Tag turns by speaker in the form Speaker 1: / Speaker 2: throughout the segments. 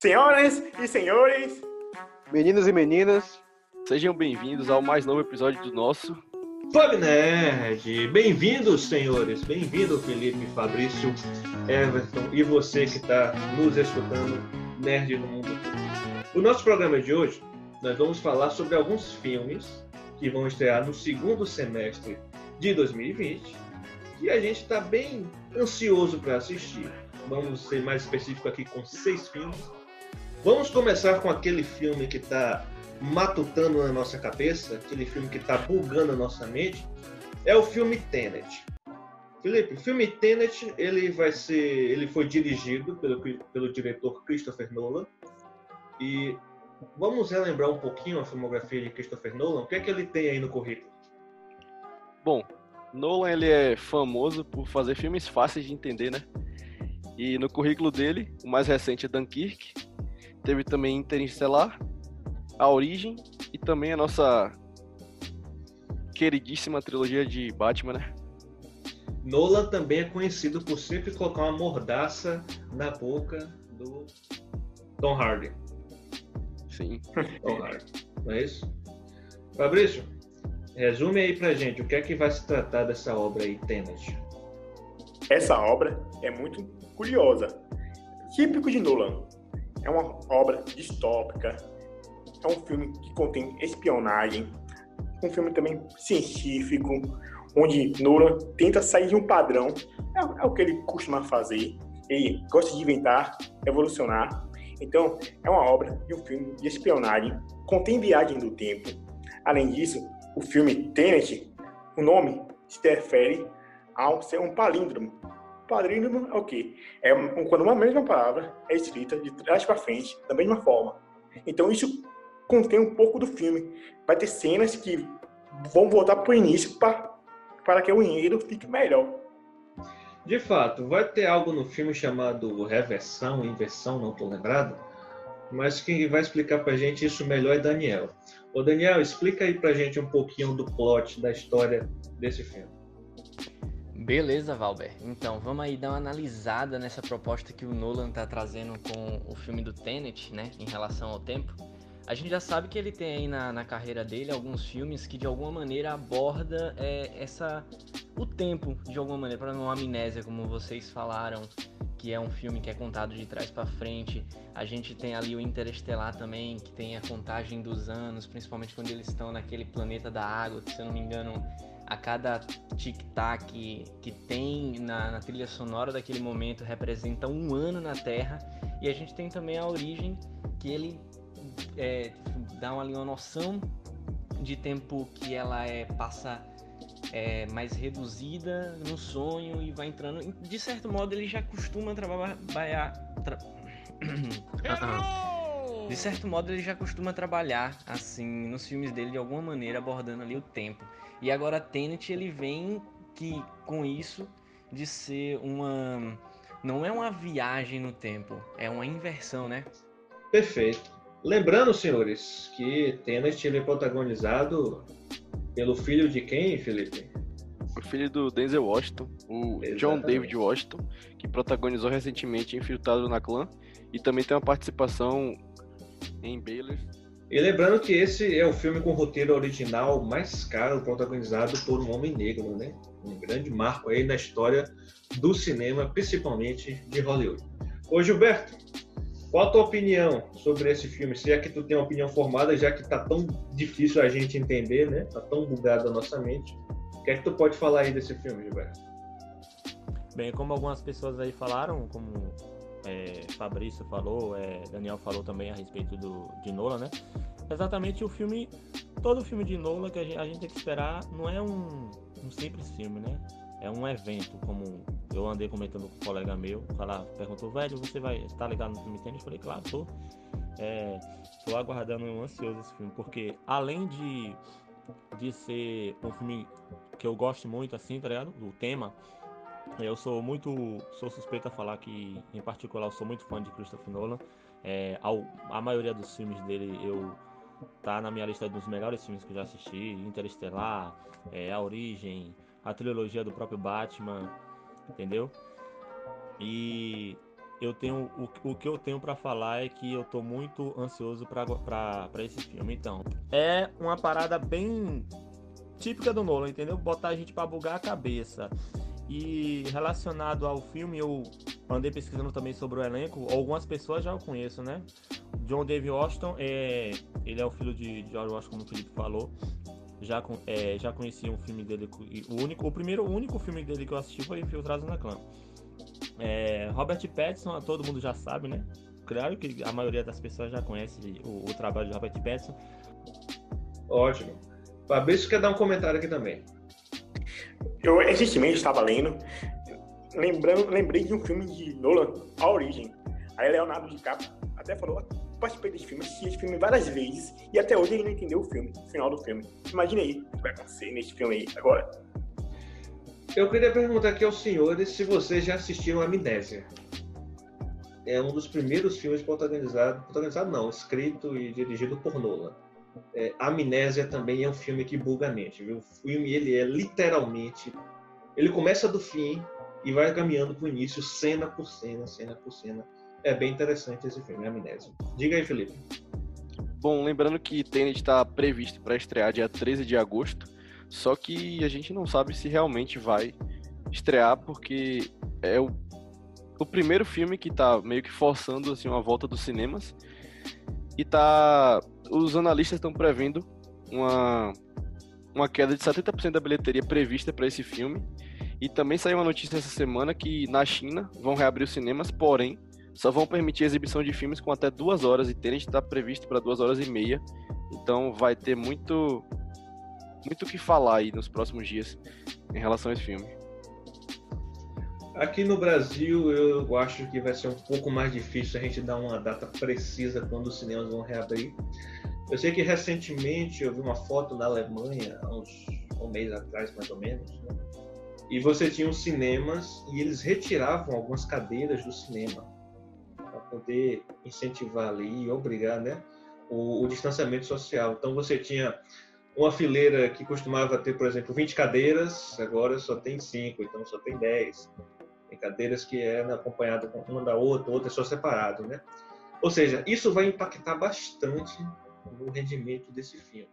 Speaker 1: Senhoras e senhores,
Speaker 2: Meninos e meninas,
Speaker 3: Sejam bem-vindos ao mais novo episódio do nosso.
Speaker 4: Fab Nerd, bem-vindos, senhores. Bem-vindo, Felipe, Fabrício, Everton e você que está nos escutando, Nerd no Mundo. O nosso programa de hoje, nós vamos falar sobre alguns filmes que vão estrear no segundo semestre de 2020 e a gente está bem ansioso para assistir. Vamos ser mais específico aqui com seis filmes. Vamos começar com aquele filme que está matutando na nossa cabeça, aquele filme que está bugando a nossa mente, é o filme Tenet. Felipe, o filme Tenet, ele vai ser, ele foi dirigido pelo, pelo diretor Christopher Nolan e vamos relembrar um pouquinho a filmografia de Christopher Nolan. O que é que ele tem aí no currículo?
Speaker 3: Bom, Nolan ele é famoso por fazer filmes fáceis de entender, né? E no currículo dele, o mais recente é Dunkirk, teve também Interestelar, A Origem e também a nossa queridíssima trilogia de Batman, né?
Speaker 4: Nolan também é conhecido por sempre colocar uma mordaça na boca do Tom Hardy.
Speaker 3: Sim.
Speaker 4: Tom Hardy, não é isso? Fabrício, resume aí pra gente o que é que vai se tratar dessa obra aí, Tenet.
Speaker 1: essa obra é muito curiosa. Típico de Nolan. É uma obra distópica. É um filme que contém espionagem. Um filme também científico, onde Nolan tenta sair de um padrão. É, é o que ele costuma fazer. Ele gosta de inventar, evolucionar. Então, é uma obra de um filme de espionagem. Contém viagem do tempo. Além disso, o filme Tenet, o nome se refere ao ser um palíndromo. Palíndromo é o quê? É quando uma mesma palavra é escrita de trás para frente, da mesma forma. Então isso contém um pouco do filme. Vai ter cenas que vão voltar para o início para que o enredo fique melhor.
Speaker 4: De fato, vai ter algo no filme chamado reversão, inversão, não estou lembrado, mas quem vai explicar pra gente isso melhor é Daniel. Ô Daniel, explica aí pra gente um pouquinho do plot, da história desse filme.
Speaker 5: Beleza, Valber. Então, vamos aí dar uma analisada nessa proposta que o Nolan tá trazendo com o filme do Tenet, né, em relação ao tempo. A gente já sabe que ele tem aí na, na carreira dele alguns filmes que de alguma maneira aborda é, essa o tempo de alguma maneira, para não amnésia, como vocês falaram, que é um filme que é contado de trás para frente. A gente tem ali o Interestelar também, que tem a contagem dos anos, principalmente quando eles estão naquele planeta da água, que se eu não me engano, a cada tic-tac que tem na, na trilha sonora daquele momento representa um ano na Terra. E a gente tem também a origem, que ele é, dá uma, uma noção de tempo que ela é passa é, mais reduzida no sonho e vai entrando. De certo modo, ele já costuma trabalhar. Tra... De certo modo, ele já costuma trabalhar assim nos filmes dele de alguma maneira abordando ali o tempo. E agora Tenet ele vem que com isso de ser uma não é uma viagem no tempo, é uma inversão, né?
Speaker 4: Perfeito. Lembrando, senhores, que Tenet ele é protagonizado pelo filho de quem, Felipe?
Speaker 3: O filho do Denzel Washington, o John
Speaker 4: Exatamente.
Speaker 3: David Washington, que protagonizou recentemente Infiltrado na Clã e também tem uma participação em Baylor.
Speaker 4: E lembrando que esse é o filme com o roteiro original mais caro, protagonizado por um homem negro, né? Um grande marco aí na história do cinema, principalmente de Hollywood. Ô Gilberto, qual a tua opinião sobre esse filme? Se é que tu tem uma opinião formada, já que tá tão difícil a gente entender, né? Tá tão bugado a nossa mente. O que é que tu pode falar aí desse filme, Gilberto?
Speaker 6: Bem, como algumas pessoas aí falaram, como é, Fabrício falou, é, Daniel falou também a respeito do, de Nolan, né? Exatamente o filme, todo filme de Nolan que a gente, a gente tem que esperar não é um, um simples filme, né? É um evento, como eu andei comentando com um colega meu, cara perguntou, velho, você vai estar ligado no filme Tênis? Eu falei, claro, tô. É, tô aguardando ansioso esse filme, porque além de, de ser um filme que eu gosto muito, assim, tá ligado? Do tema, eu sou muito. sou suspeito a falar que, em particular, eu sou muito fã de Christopher Nolan. É, ao- a maioria dos filmes dele eu tá na minha lista dos melhores filmes que eu já assisti, Interestelar, é, A Origem, a trilogia do próprio Batman, entendeu? E eu tenho o, o que eu tenho para falar é que eu tô muito ansioso para esse filme. Então, é uma parada bem típica do Nolan, entendeu? Botar a gente para bugar a cabeça. E relacionado ao filme, eu andei pesquisando também sobre o elenco. Algumas pessoas já o conheço, né? John David Washington, é, ele é o filho de George Washington, como o Felipe falou. Já, é, já conheci um filme dele. O, único, o primeiro, o único filme dele que eu assisti foi Infiltrados na Clã. É, Robert Pattinson, todo mundo já sabe, né? Claro que a maioria das pessoas já conhece o, o trabalho de Robert Pattinson.
Speaker 4: Ótimo. Fabrício quer dar um comentário aqui também.
Speaker 1: Eu recentemente estava lendo, lembrando, lembrei de um filme de Nolan, A Origem. Aí Leonardo DiCaprio até falou, participei desse filme, assisti esse filme várias vezes e até hoje ele não entendeu o filme, o final do filme. Imagina aí o que vai acontecer nesse filme aí agora.
Speaker 4: Eu queria perguntar aqui aos senhores se vocês já assistiram Amnésia. É um dos primeiros filmes protagonizados, protagonizado não, escrito e dirigido por Nolan é, Amnésia também é um filme que buga a mente, viu? O filme, ele é literalmente... Ele começa do fim e vai caminhando para o início, cena por cena, cena por cena. É bem interessante esse filme, Amnésia. Diga aí, Felipe.
Speaker 3: Bom, lembrando que Tenet está previsto para estrear dia 13 de agosto, só que a gente não sabe se realmente vai estrear, porque é o, o primeiro filme que está meio que forçando assim, uma volta dos cinemas e tá os analistas estão prevendo uma, uma queda de 70% da bilheteria prevista para esse filme. E também saiu uma notícia essa semana que na China vão reabrir os cinemas, porém só vão permitir a exibição de filmes com até duas horas e Tenet está previsto para duas horas e meia. Então vai ter muito muito o que falar aí nos próximos dias em relação a esse filme.
Speaker 4: Aqui no Brasil, eu acho que vai ser um pouco mais difícil a gente dar uma data precisa quando os cinemas vão reabrir. Eu sei que recentemente eu vi uma foto na Alemanha, há uns um mês atrás mais ou menos, né? e você tinha os cinemas e eles retiravam algumas cadeiras do cinema para poder incentivar ali e obrigar né, o, o distanciamento social. Então você tinha uma fileira que costumava ter, por exemplo, 20 cadeiras, agora só tem 5, então só tem 10. Tem cadeiras que é acompanhada uma da outra, outra é só separado, né? Ou seja, isso vai impactar bastante no rendimento desse filme.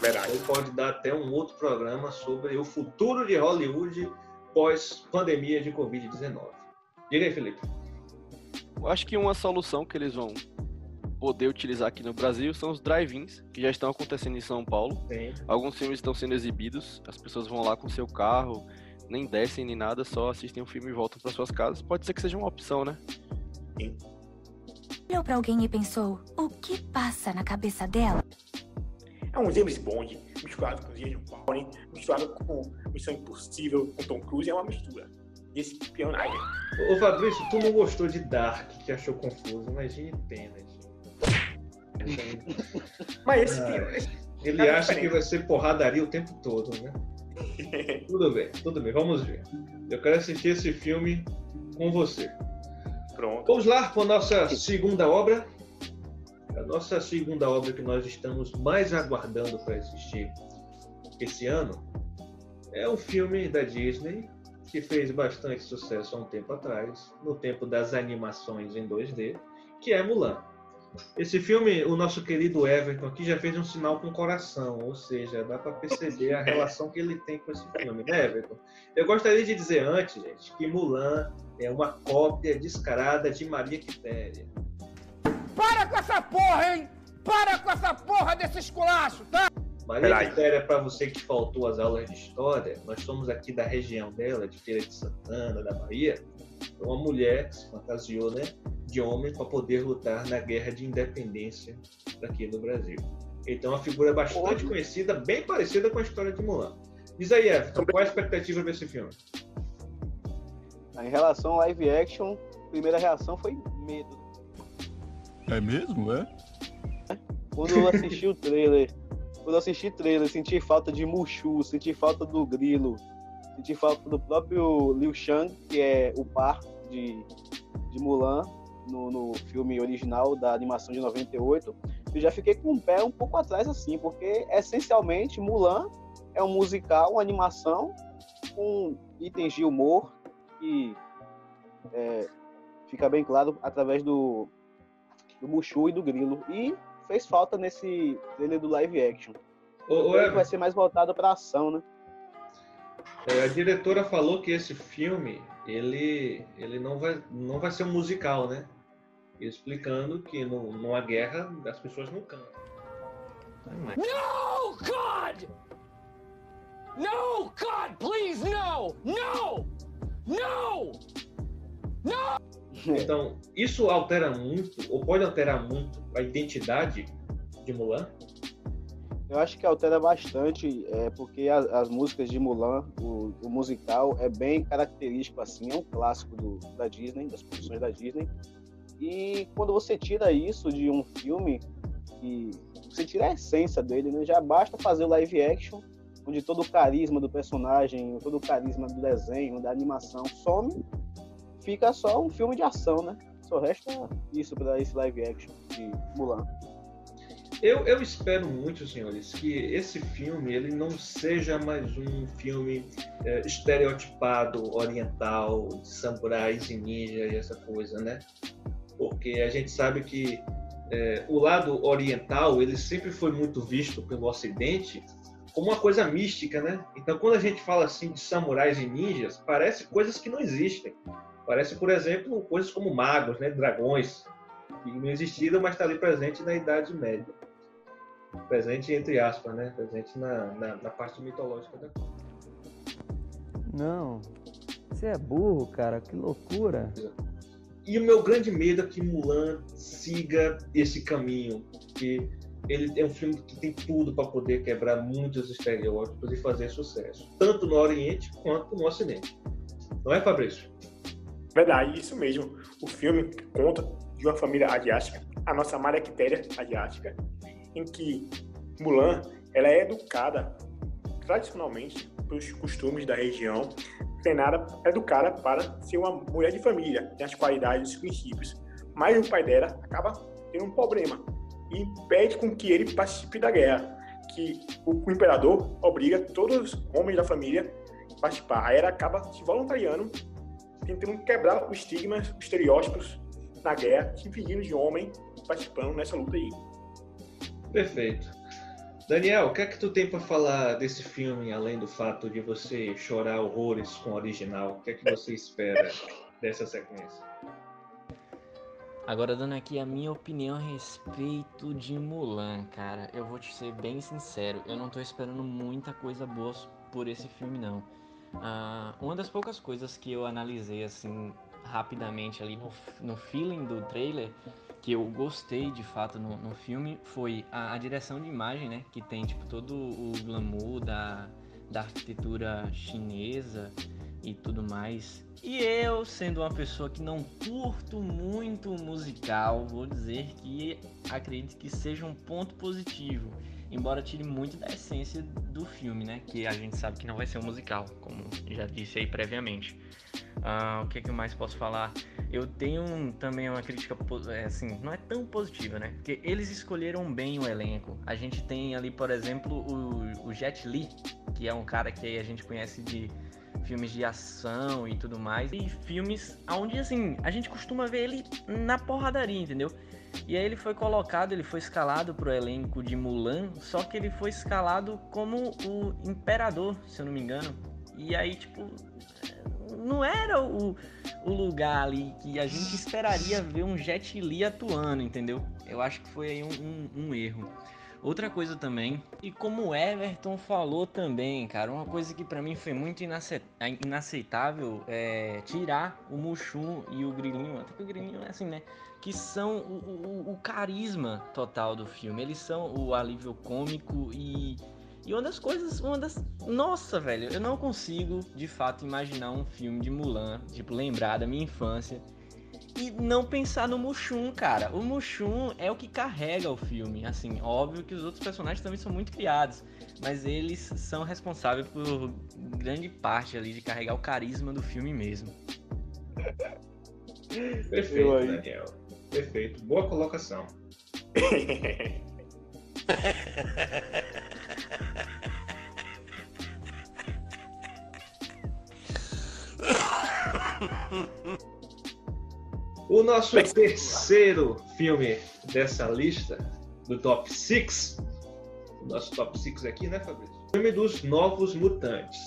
Speaker 4: Verdade. Ele pode dar até um outro programa sobre o futuro de Hollywood pós-pandemia de Covid-19. Diga aí, Felipe.
Speaker 3: Eu acho que uma solução que eles vão poder utilizar aqui no Brasil são os drive-ins, que já estão acontecendo em São Paulo. Sim. Alguns filmes estão sendo exibidos, as pessoas vão lá com seu carro, nem descem nem nada, só assistem o um filme e voltam para suas casas. Pode ser que seja uma opção, né?
Speaker 7: Sim. Olhou para alguém e pensou: o que passa na cabeça dela?
Speaker 1: É um James Bond misturado com James Bond, misturado com Missão Impossível, com Tom Cruise, é uma mistura de espionagem.
Speaker 4: Ô Fabrício, tu não gostou de Dark, que achou confuso, imagine pena,
Speaker 1: Mas esse
Speaker 4: ah, filme. Ele é acha diferente. que vai ser porradaria o tempo todo, né? tudo bem, tudo bem, vamos ver. Eu quero assistir esse filme com você. Pronto. Vamos lá para a nossa segunda obra. A nossa segunda obra que nós estamos mais aguardando para assistir esse ano é um filme da Disney que fez bastante sucesso há um tempo atrás, no tempo das animações em 2D, que é Mulan. Esse filme, o nosso querido Everton aqui já fez um sinal com o coração, ou seja, dá para perceber a relação que ele tem com esse filme, né, Everton? Eu gostaria de dizer antes, gente, que Mulan é uma cópia descarada de Maria Quitéria.
Speaker 8: Para com essa porra, hein? Para com essa porra desse esculacho, tá?
Speaker 4: Maria Quitéria, para você que faltou as aulas de história, nós somos aqui da região dela, de Feira de Santana, da Bahia. Uma mulher que se fantasiou, né? de homem para poder lutar na guerra de independência aqui no Brasil. Então, uma figura bastante conhecida, bem parecida com a história de Mulan. Diz aí, Everton, qual é a expectativa desse filme?
Speaker 2: Em relação ao live action, a primeira reação foi medo.
Speaker 9: É mesmo, é?
Speaker 2: Quando eu assisti o trailer, quando eu assisti o trailer, senti falta de Mushu, senti falta do Grilo, senti falta do próprio Liu Shang, que é o par de, de Mulan, no, no, filme original da animação de 98, eu já fiquei com o pé um pouco atrás, assim, porque essencialmente Mulan é um musical, uma animação com itens de humor que é, fica bem claro através do, do Mushu e do Grilo. E fez falta nesse trailer do live action.
Speaker 4: Ô, ô,
Speaker 2: O vai
Speaker 4: Everton,
Speaker 2: ser mais voltado pra ação, né?
Speaker 4: É, a diretora falou que esse filme ele, ele não, vai, não vai ser um musical, né? Explicando que no, numa guerra as pessoas não cantam.
Speaker 8: No, God! No, God, please, no! No! No!
Speaker 4: Então, isso altera muito, ou pode alterar muito, a identidade de Mulan?
Speaker 2: Eu acho que altera bastante, é, porque as, as músicas de Mulan, o, o musical, é bem característico, assim, é um clássico do, da Disney, das produções da Disney. E quando você tira isso de um filme, e você tira a essência dele, né? Já basta fazer o live action, onde todo o carisma do personagem, todo o carisma do desenho, da animação some, fica só um filme de ação, né? Só resta isso para esse live action de Mulan.
Speaker 4: Eu, eu espero muito, senhores, que esse filme ele não seja mais um filme é, estereotipado, oriental, de samurais e ninja e essa coisa, né? Porque a gente sabe que é, o lado oriental ele sempre foi muito visto pelo Ocidente como uma coisa mística, né? Então, quando a gente fala assim de samurais e ninjas, parece coisas que não existem. Parece, por exemplo, coisas como magos, né? Dragões, não existiram, mas está ali presente na Idade Média. Presente entre aspas, né? Presente na, na, na parte mitológica da coisa.
Speaker 10: Não. Você é burro, cara. Que loucura.
Speaker 4: E o meu grande medo é que Mulan siga esse caminho, que ele é um filme que tem tudo para poder quebrar muitos estereótipos e fazer sucesso, tanto no Oriente quanto no Ocidente. Não é, Fabrício?
Speaker 1: Verdade, isso mesmo. O filme conta de uma família asiática, a nossa Maractéria asiática, em que Mulan ela é educada tradicionalmente pelos costumes da região, treinada, educada para ser uma mulher de família, tem as qualidades e os princípios. Mas o pai dela acaba tendo um problema e pede com que ele participe da guerra, que o, imperador obriga todos os homens da família a participar. Aí ela acaba se voluntariando, tentando quebrar os estigmas, os estereótipos na guerra, se fingindo de homem participando nessa luta aí.
Speaker 4: Perfeito. Daniel, o que é que tu tem para falar desse filme, além do fato de você chorar horrores com o original? O que é que você espera dessa sequência?
Speaker 5: Agora, dando aqui a minha opinião a respeito de Mulan, cara, eu vou te ser bem sincero, eu não tô esperando muita coisa boa por esse filme, não. Ah, uma das poucas coisas que eu analisei, assim, rapidamente ali no, no feeling do trailer, que eu gostei de fato no, no filme, foi a, a direção de imagem, né? Que tem, tipo, todo o glamour da, da arquitetura chinesa e tudo mais. E eu, sendo uma pessoa que não curto muito musical, vou dizer que acredito que seja um ponto positivo. Embora tire muito da essência do filme, né? Que a gente sabe que não vai ser um musical, como já disse aí previamente. Ah, o que, que eu mais posso falar? Eu tenho também uma crítica, é, assim, não é tão positiva, né? Porque eles escolheram bem o elenco. A gente tem ali, por exemplo, o, o Jet Li, que é um cara que a gente conhece de filmes de ação e tudo mais. E filmes onde, assim, a gente costuma ver ele na porradaria, entendeu? E aí ele foi colocado, ele foi escalado pro elenco de Mulan, só que ele foi escalado como o imperador, se eu não me engano. E aí, tipo, não era o, o lugar ali que a gente esperaria ver um Jet Li atuando, entendeu? Eu acho que foi aí um, um- um erro. Outra coisa também, e como o Everton falou também, cara, uma coisa que pra mim foi muito inace- inaceitável é tirar o Mushu e o Grilinho, até que o Grilinho é assim, né? Que são o, o- o carisma total do filme. Eles são o alívio cômico e e uma das coisas, uma das. Nossa, velho, eu não consigo de fato imaginar um filme de Mulan, tipo, lembrar da minha infância e não pensar no Mushum, cara. O Mushum é o que carrega o filme. Assim, óbvio que os outros personagens também são muito criados, mas eles são responsáveis por grande parte ali de carregar o carisma do filme mesmo.
Speaker 4: Perfeito,
Speaker 2: aí.
Speaker 4: Daniel. Perfeito. Boa colocação. O nosso terceiro filme dessa lista, do top 6, o nosso top 6 aqui, né, Fabrício? O filme dos Novos Mutantes.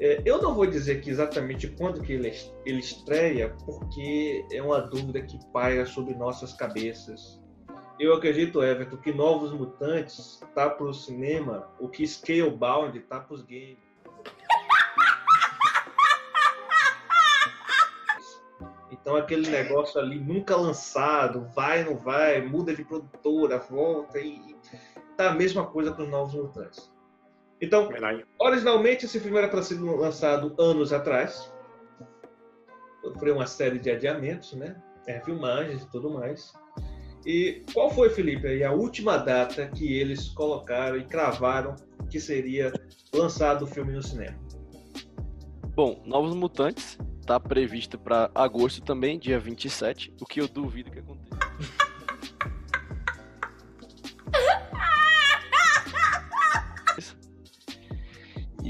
Speaker 4: É, eu não vou dizer que exatamente quando que ele, ele estreia, porque é uma dúvida que paira sobre nossas cabeças. Eu acredito, Everton, que Novos Mutantes tá para o cinema o que Scalebound tá para os games. Então aquele negócio ali nunca lançado, vai, não vai, muda de produtora, volta e tá a mesma coisa com os Novos Mutantes. Então,
Speaker 1: Verdade.
Speaker 4: originalmente esse filme era para ser lançado anos atrás. Sofreu uma série de adiamentos, né? É, filmagens e tudo mais. E qual foi, Felipe, aí, a última data que eles colocaram e cravaram que seria lançado o filme no cinema?
Speaker 3: Bom, Novos Mutantes tá previsto para agosto também, dia 27, o que eu duvido que aconteça.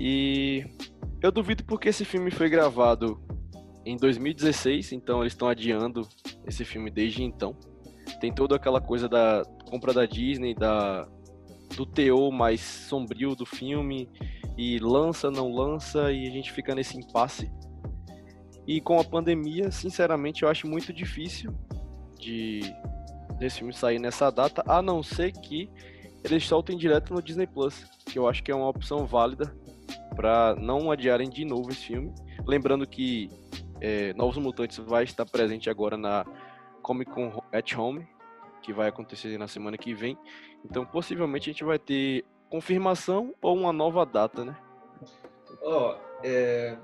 Speaker 3: E eu duvido porque esse filme foi gravado em 2016, então eles estão adiando esse filme desde então. Tem toda aquela coisa da compra da Disney, da do teor mais sombrio do filme e lança, não lança e a gente fica nesse impasse. E com a pandemia, sinceramente, eu acho muito difícil de desse filme sair nessa data, a não ser que eles soltem direto no Disney Plus, que eu acho que é uma opção válida para não adiarem de novo esse filme. Lembrando que é, Novos Mutantes vai estar presente agora na Comic Con at Home, que vai acontecer na semana que vem. Então, possivelmente a gente vai ter confirmação ou uma nova data, né?
Speaker 4: Ó, é...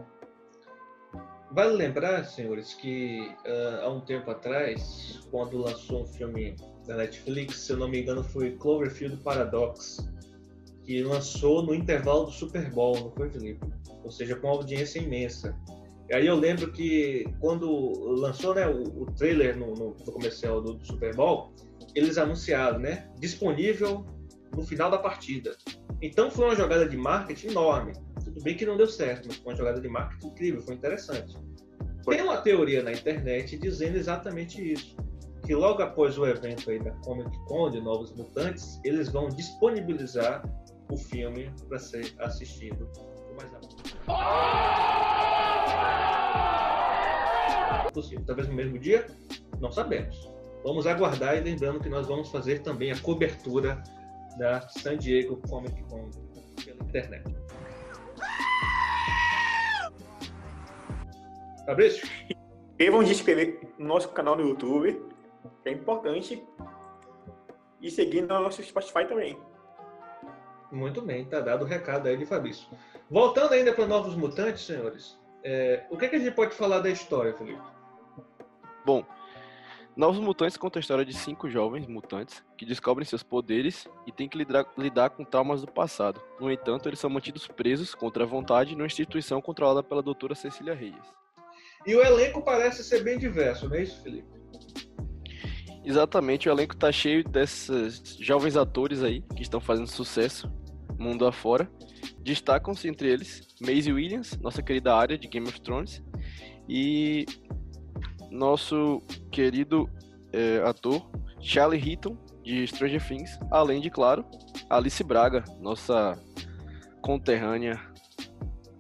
Speaker 4: Vale lembrar, senhores, que uh, há um tempo atrás, quando lançou um filme da Netflix, se eu não me engano, foi Cloverfield Paradox, que lançou no intervalo do Super Bowl, não foi, Felipe? Ou seja, com uma audiência imensa. E aí eu lembro que quando lançou né, o, o trailer no, no, no comercial do, do, Super Bowl, eles anunciaram, né? Disponível no final da partida. Então foi uma jogada de marketing enorme. Tudo bem que não deu certo, mas foi uma jogada de marketing incrível, foi interessante. Tem uma teoria na internet dizendo exatamente isso. Que logo após o evento aí da Comic Con de Novos Mutantes, eles vão disponibilizar o filme para ser assistido com mais possível. Talvez no mesmo dia, não sabemos. Vamos aguardar e lembrando que nós vamos fazer também a cobertura da San Diego Comic Con pela internet. Fabrício?
Speaker 1: E inscrever no nosso canal no YouTube, que é importante, e seguir no nosso Spotify também.
Speaker 4: Muito bem, tá dado o recado aí de Fabrício. Voltando ainda para Novos Mutantes, senhores, é, o que, que, a gente pode falar da história, Felipe?
Speaker 3: Bom, Novos Mutantes conta a história de cinco jovens mutantes que descobrem seus poderes e têm que lidar, lidar com traumas do passado. No entanto, eles são mantidos presos contra a vontade numa instituição controlada pela doutora Cecília Reyes.
Speaker 4: E o elenco parece ser bem diverso, não é isso, Felipe?
Speaker 3: Exatamente, o elenco tá cheio desses jovens atores aí que estão fazendo sucesso mundo afora. Destacam-se entre eles Maisie Williams, nossa querida área de Game of Thrones, e nosso querido é, ator Charlie Heaton, de Stranger Things, além de, claro, Alice Braga, nossa conterrânea.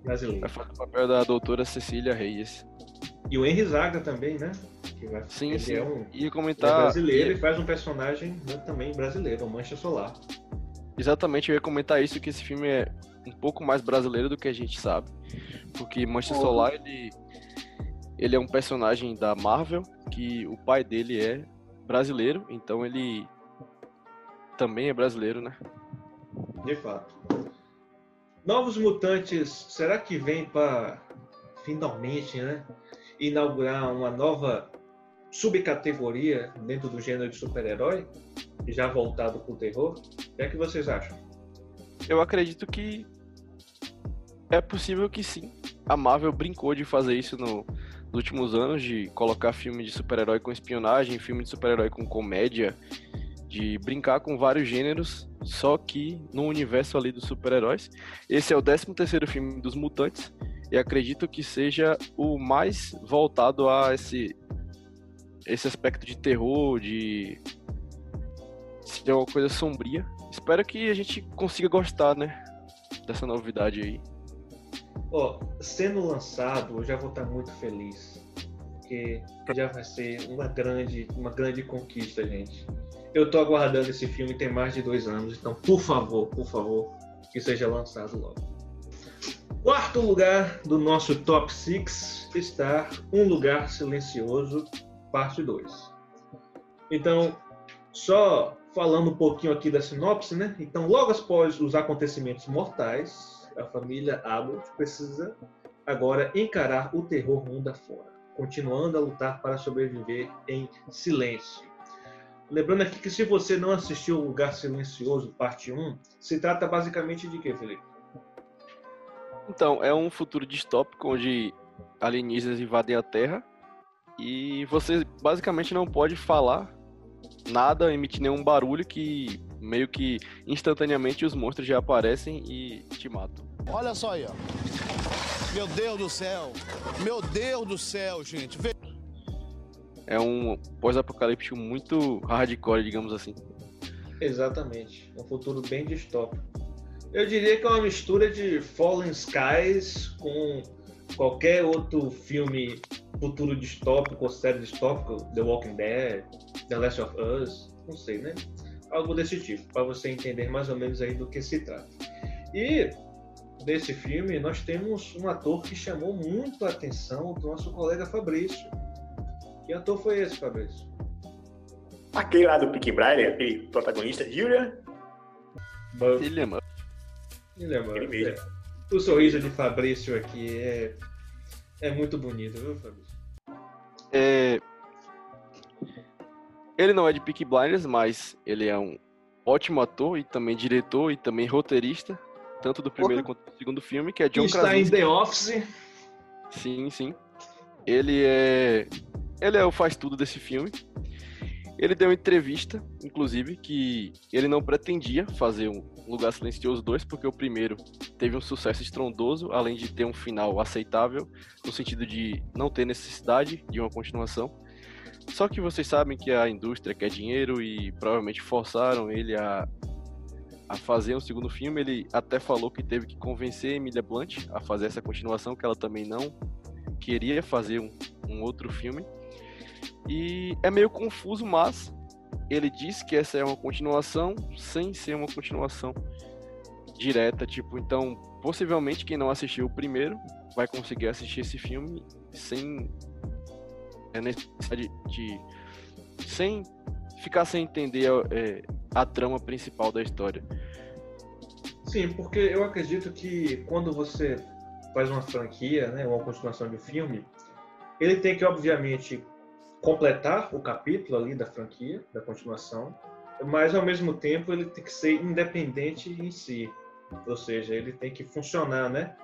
Speaker 4: Brasileira.
Speaker 3: Vai fazer o papel da doutora Cecília Reyes.
Speaker 4: E o Henry Zaga também, né? Que vai,
Speaker 3: sim,
Speaker 4: ele
Speaker 3: sim.
Speaker 4: É um,
Speaker 3: Ia comentar.
Speaker 4: É brasileiro e faz um personagem né, também brasileiro, o Mancha Solar.
Speaker 3: Exatamente, eu ia comentar isso, que esse filme é um pouco mais brasileiro do que a gente sabe. Porque Mancha Solar, ele, ele é um personagem da Marvel, que o pai dele é brasileiro, então ele também é brasileiro, né?
Speaker 4: De fato. Novos Mutantes, será que vem para finalmente, né, inaugurar uma nova subcategoria dentro do gênero de super-herói, já voltado para o terror? O que é que vocês acham?
Speaker 3: Eu acredito que é possível que sim. A Marvel brincou de fazer isso no, nos últimos anos, de colocar filme de super-herói com espionagem, filme de super-herói com comédia, de brincar com vários gêneros, só que no universo ali dos super-heróis. Esse é o 13 terceiro filme dos Mutantes, e acredito que seja o mais voltado a esse esse aspecto de terror, de ser uma coisa sombria. Espero que a gente consiga gostar, né? Dessa novidade aí.
Speaker 4: Ó, sendo lançado, eu já vou estar muito feliz. Porque já vai ser uma grande, uma grande conquista, gente. Eu tô aguardando esse filme tem mais de dois anos, então por favor, por favor, que seja lançado logo. Quarto lugar do nosso top 6 está Um Lugar Silencioso, parte 2. Então, só falando um pouquinho aqui da sinopse, né? Então, logo após os acontecimentos mortais, a família Abbott precisa agora encarar o terror mundo afora, continuando a lutar para sobreviver em silêncio. Lembrando aqui que se você não assistiu O Lugar Silencioso, parte 1, se trata basicamente de quê, Felipe?
Speaker 3: Então, é um futuro distópico onde alienígenas invadem a Terra e você basicamente não pode falar nada, emitir nenhum barulho que meio que instantaneamente os monstros já aparecem e te matam.
Speaker 11: Olha só aí, ó. Meu Deus do céu. Meu Deus do céu, gente. Vê-
Speaker 3: É um pós-apocalíptico muito hardcore, digamos assim.
Speaker 4: Exatamente. Um futuro bem distópico. Eu diria que é uma mistura de Fallen Skies com qualquer outro filme futuro distópico ou série distópica, The Walking Dead, The Last of Us, não sei, né? Algo desse tipo, para você entender mais ou menos aí do que se trata. E nesse filme nós temos um ator que chamou muito a atenção do nosso colega Fabrício. Que ator foi esse, Fabrício?
Speaker 1: Aquele lá do Peaky Blinders, aquele protagonista, Julia.
Speaker 3: Ele mano.
Speaker 4: Ele é,
Speaker 1: mesmo.
Speaker 4: É. O sorriso de Fabrício aqui é, é muito bonito, viu, Fabrício?
Speaker 3: É... Ele não é de Peaky Blinders, mas ele é um ótimo ator e também diretor e também roteirista, tanto do primeiro quanto do segundo filme, que é John
Speaker 4: Está
Speaker 3: Krasinski.
Speaker 4: em The Office.
Speaker 3: Sim, sim. Ele é. Ele é o faz tudo desse filme. Ele deu uma entrevista, inclusive, que ele não pretendia fazer um Lugar Silencioso 2, porque o primeiro teve um sucesso estrondoso, além de ter um final aceitável, no sentido de não ter necessidade de uma continuação. Só que vocês sabem que a indústria quer dinheiro e provavelmente forçaram ele a, a fazer um segundo filme. Ele até falou que teve que convencer Emilia Blunt a fazer essa continuação, que ela também não queria fazer um, um outro filme. E é meio confuso, mas ele diz que essa é uma continuação sem ser uma continuação direta, tipo, então possivelmente quem não assistiu o primeiro vai conseguir assistir esse filme sem necessidade de sem ficar sem entender é, a trama principal da história.
Speaker 4: Sim, porque eu acredito que quando você faz uma franquia, né, uma continuação de um filme, ele tem que, obviamente, completar o capítulo ali da franquia, da continuação, mas ao mesmo tempo ele tem que ser independente em si. Ou seja, ele tem que funcionar, né?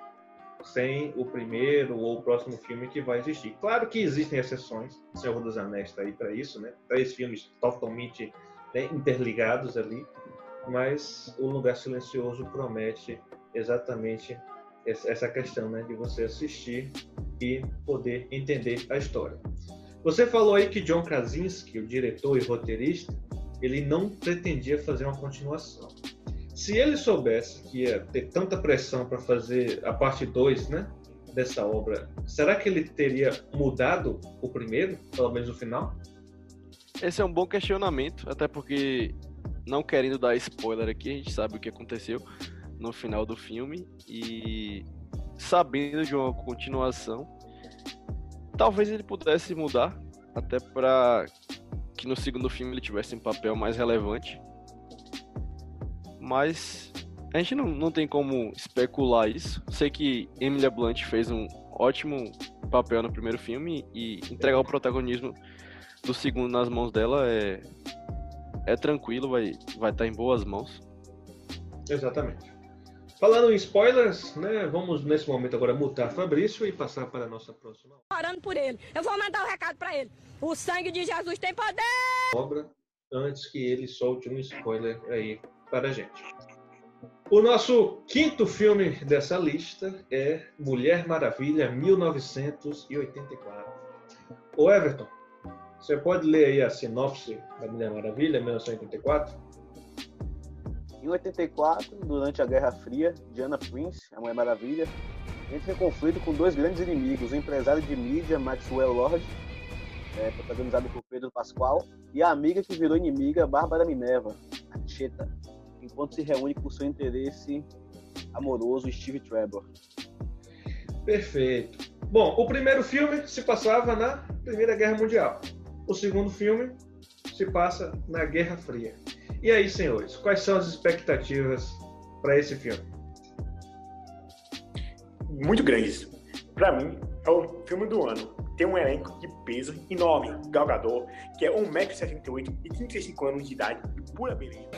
Speaker 4: Sem o primeiro ou o próximo filme que vai existir. Claro que existem exceções, Senhor dos Anéis está aí para isso, né? Três filmes totalmente né, interligados ali, mas O Lugar Silencioso promete exatamente essa questão, né? De você assistir e poder entender a história. Você falou aí que John Krasinski, o diretor e roteirista, ele não pretendia fazer uma continuação. Se ele soubesse que ia ter tanta pressão para fazer a parte 2, né, dessa obra, será que ele teria mudado o primeiro, pelo menos o final?
Speaker 3: Esse é um bom questionamento, até porque não querendo dar spoiler aqui, a gente sabe o que aconteceu no final do filme e sabendo de uma continuação, talvez ele pudesse mudar até para que no segundo filme ele tivesse um papel mais relevante. Mas a gente não, não tem como especular isso. Sei que Emilia Blunt fez um ótimo papel no primeiro filme e entregar o protagonismo do segundo nas mãos dela é é tranquilo, vai vai estar em boas mãos.
Speaker 4: Exatamente. Falando em spoilers, né, vamos nesse momento agora mutar Fabrício e passar para a nossa próxima
Speaker 12: Orando por ele. Eu vou mandar o um recado para ele. O sangue de Jesus tem poder.
Speaker 4: obra antes que ele solte um spoiler aí para a gente. O nosso quinto filme dessa lista é Mulher Maravilha 1984. Ô Everton, você pode ler aí a sinopse da Mulher Maravilha, 1984?
Speaker 2: Em 84, durante a Guerra Fria, Diana Prince, a Mulher Maravilha, entra em conflito com dois grandes inimigos, o empresário de mídia Maxwell Lord, é, protagonizado por Pedro Pascoal, e a amiga que virou inimiga, Bárbara Minerva, a Cheta, enquanto se reúne com seu interesse amoroso, Steve Trevor.
Speaker 4: Perfeito. Bom, o primeiro filme se passava na Primeira Guerra Mundial. O segundo filme se passa na Guerra Fria. E aí, senhores, quais são as expectativas para esse filme?
Speaker 1: Muito grandes. Para mim, é o filme do ano. Tem um elenco de peso enorme. Gal Gadot, que é 1,68m e 35 anos de idade e pura beleza.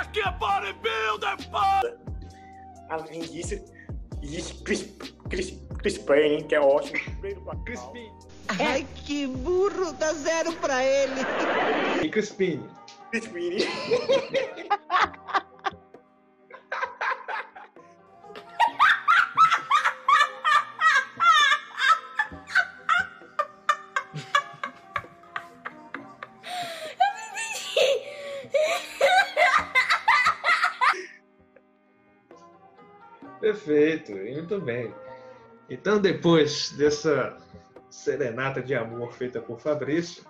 Speaker 8: Aqui é bodybuilder, pô!
Speaker 1: Além disso, existe Chris, Chris, Chris Payne, que é ótimo. Chris
Speaker 13: Ai, que burro, dá zero pra ele.
Speaker 4: E Crispine.
Speaker 1: Crispine.
Speaker 4: Perfeito, muito bem. Então, depois dessa serenata de amor feita por Fabrício,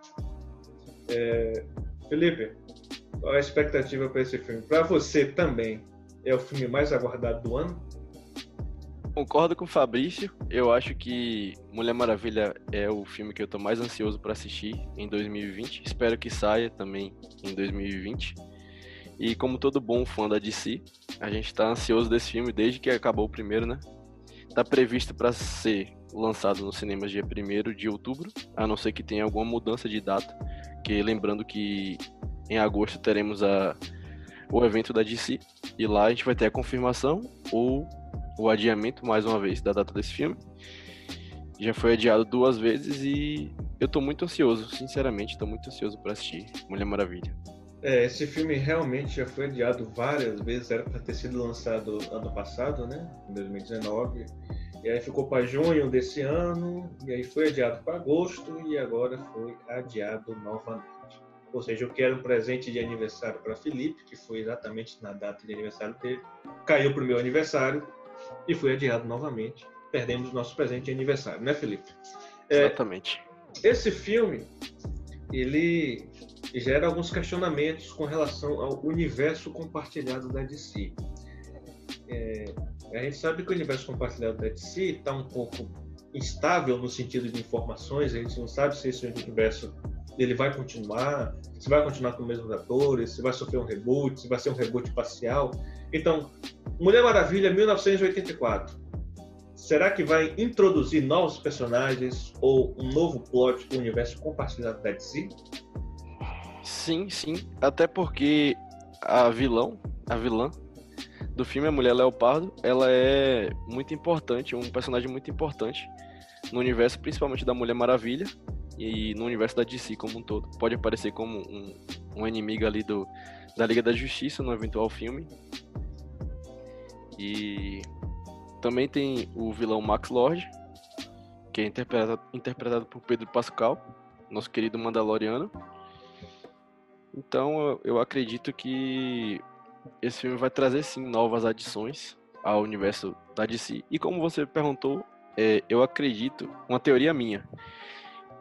Speaker 4: é... Felipe, qual a expectativa para esse filme? Para você também, é o filme mais aguardado do ano?
Speaker 3: Concordo com o Fabrício. Eu acho que Mulher Maravilha é o filme que eu tô mais ansioso para assistir em 2020. Espero que saia também em 2020. E como todo bom fã da DC, a gente tá ansioso desse filme desde que acabou o primeiro, né? Tá previsto para ser lançado nos cinemas dia 1 de outubro, a não ser que tenha alguma mudança de data. Que lembrando que em agosto teremos a, o evento da DC e lá a gente vai ter a confirmação ou o adiamento mais uma vez da data desse filme. Já foi adiado duas vezes e eu tô muito ansioso, sinceramente, tô muito ansioso para assistir Mulher Maravilha.
Speaker 4: É, esse filme realmente já foi adiado várias vezes, era para ter sido lançado ano passado, né, em 2019. E aí ficou para junho desse ano, e aí foi adiado para agosto e agora foi adiado novamente. Ou seja, eu quero um presente de aniversário para Felipe, que foi exatamente na data de aniversário dele. Caiu para o meu aniversário e foi adiado novamente. Perdemos nosso presente de aniversário, né, Felipe?
Speaker 3: É, exatamente.
Speaker 4: Esse filme, ele gera alguns questionamentos com relação ao universo compartilhado da DC. É, a gente sabe que o universo compartilhado da DC está um pouco instável no sentido de informações, a gente não sabe se esse universo ele vai continuar, se vai continuar com os mesmos atores, se vai sofrer um reboot, se vai ser um reboot parcial. Então, Mulher Maravilha 1984. Será que vai introduzir novos personagens ou um novo plot do universo compartilhado da DC?
Speaker 3: Sim, sim. Até porque a vilão, a vilã do filme, a Mulher Leopardo, ela é muito importante, um personagem muito importante no universo, principalmente da Mulher Maravilha, e no universo da DC como um todo. Pode aparecer como um, um inimigo ali do, da Liga da Justiça no eventual filme. E também tem o vilão Max Lord, que é interpretado, interpretado por Pedro Pascal, nosso querido Mandaloriano. Então eu, eu acredito que esse filme vai trazer sim novas adições ao universo da DC. E como você perguntou, é, eu acredito, uma teoria minha,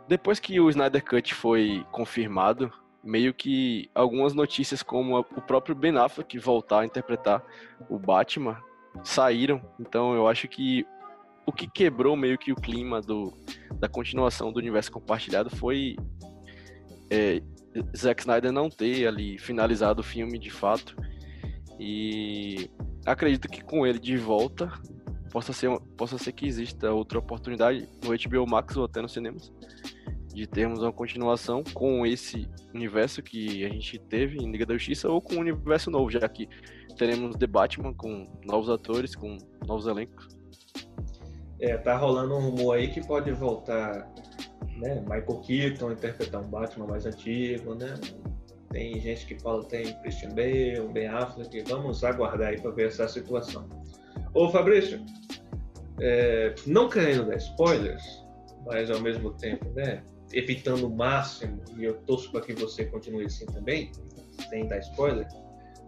Speaker 3: depois que o Snyder Cut foi confirmado, meio que algumas notícias como o próprio Ben Affleck voltar a interpretar o Batman saíram. Então eu acho que o que quebrou meio que o clima do, da continuação do universo compartilhado foi é, Zack Snyder não ter ali finalizado o filme de fato. E acredito que com ele de volta possa ser, possa ser que exista outra oportunidade no HBO Max ou até nos cinemas de termos uma continuação com esse universo que a gente teve em Liga da Justiça ou com um universo novo, já que teremos The Batman com novos atores, com novos elencos.
Speaker 4: É, tá rolando um rumor aí que pode voltar, né, Michael Keaton interpretar um Batman mais antigo, né? Tem gente que fala tem Christian Bale, Ben Affleck, vamos aguardar aí para ver essa situação. Ô Fabrício, é, não querendo dar spoilers, mas ao mesmo tempo, né, evitando o máximo, e eu torço para que você continue assim também, sem dar spoiler.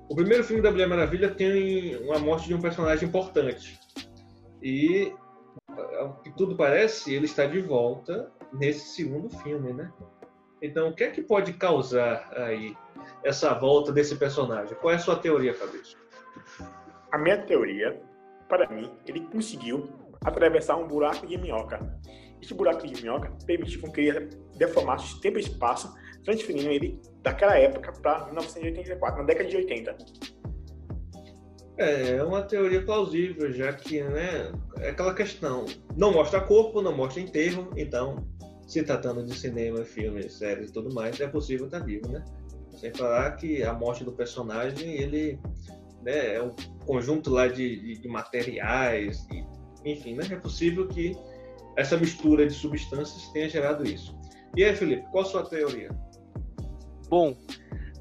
Speaker 4: O primeiro filme da Mulher Maravilha tem uma morte de um personagem importante. E, ao que tudo parece, ele está de volta nesse segundo filme, né? Então, o que é que pode causar aí essa volta desse personagem? Qual é a sua teoria, Fabrício?
Speaker 1: A minha teoria, para mim, ele conseguiu atravessar um buraco de minhoca. Este buraco de minhoca permitiu com que ele deformasse tempo e espaço, transferindo ele daquela época para 1984, na década de 80.
Speaker 4: É, é uma teoria plausível, já que, né, é aquela questão, não mostra corpo, não mostra enterro, então, se tratando de cinema, filmes, séries e tudo mais, é possível estar vivo, né? Sem falar que a morte do personagem, ele né, é um conjunto lá de, de, de materiais, e, enfim, né, é possível que essa mistura de substâncias tenha gerado isso. E aí, Felipe, qual a sua teoria?
Speaker 3: Bom,